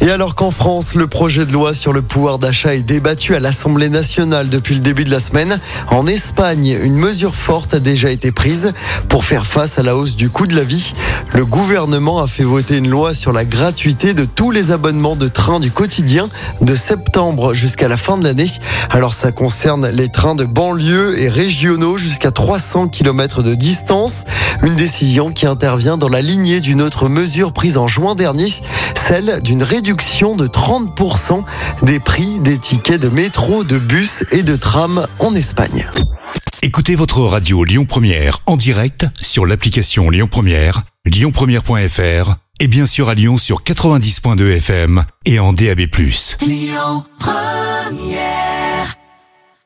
Et alors qu'en France, le projet de loi sur le pouvoir d'achat est débattu à l'Assemblée nationale depuis le début de la semaine, en Espagne, une mesure forte a déjà été prise pour faire face à la hausse du coût de la vie. Le gouvernement a fait voter une loi sur la gratuité de tous les abonnements de train du quotidien de septembre jusqu'à la fin de l'année. Alors ça concerne les trains de banlieue et régionaux jusqu'à 300 km de distance. Une décision qui intervient dans la lignée d'une autre mesure prise en juin dernier, celle d'une réduction de 30% des prix des tickets de métro, de bus et de tram en Espagne. Écoutez votre radio Lyon Première en direct sur l'application Lyon Première, lyonpremière.fr et bien sûr à Lyon sur 90.2 FM et en DAB+. Lyon Première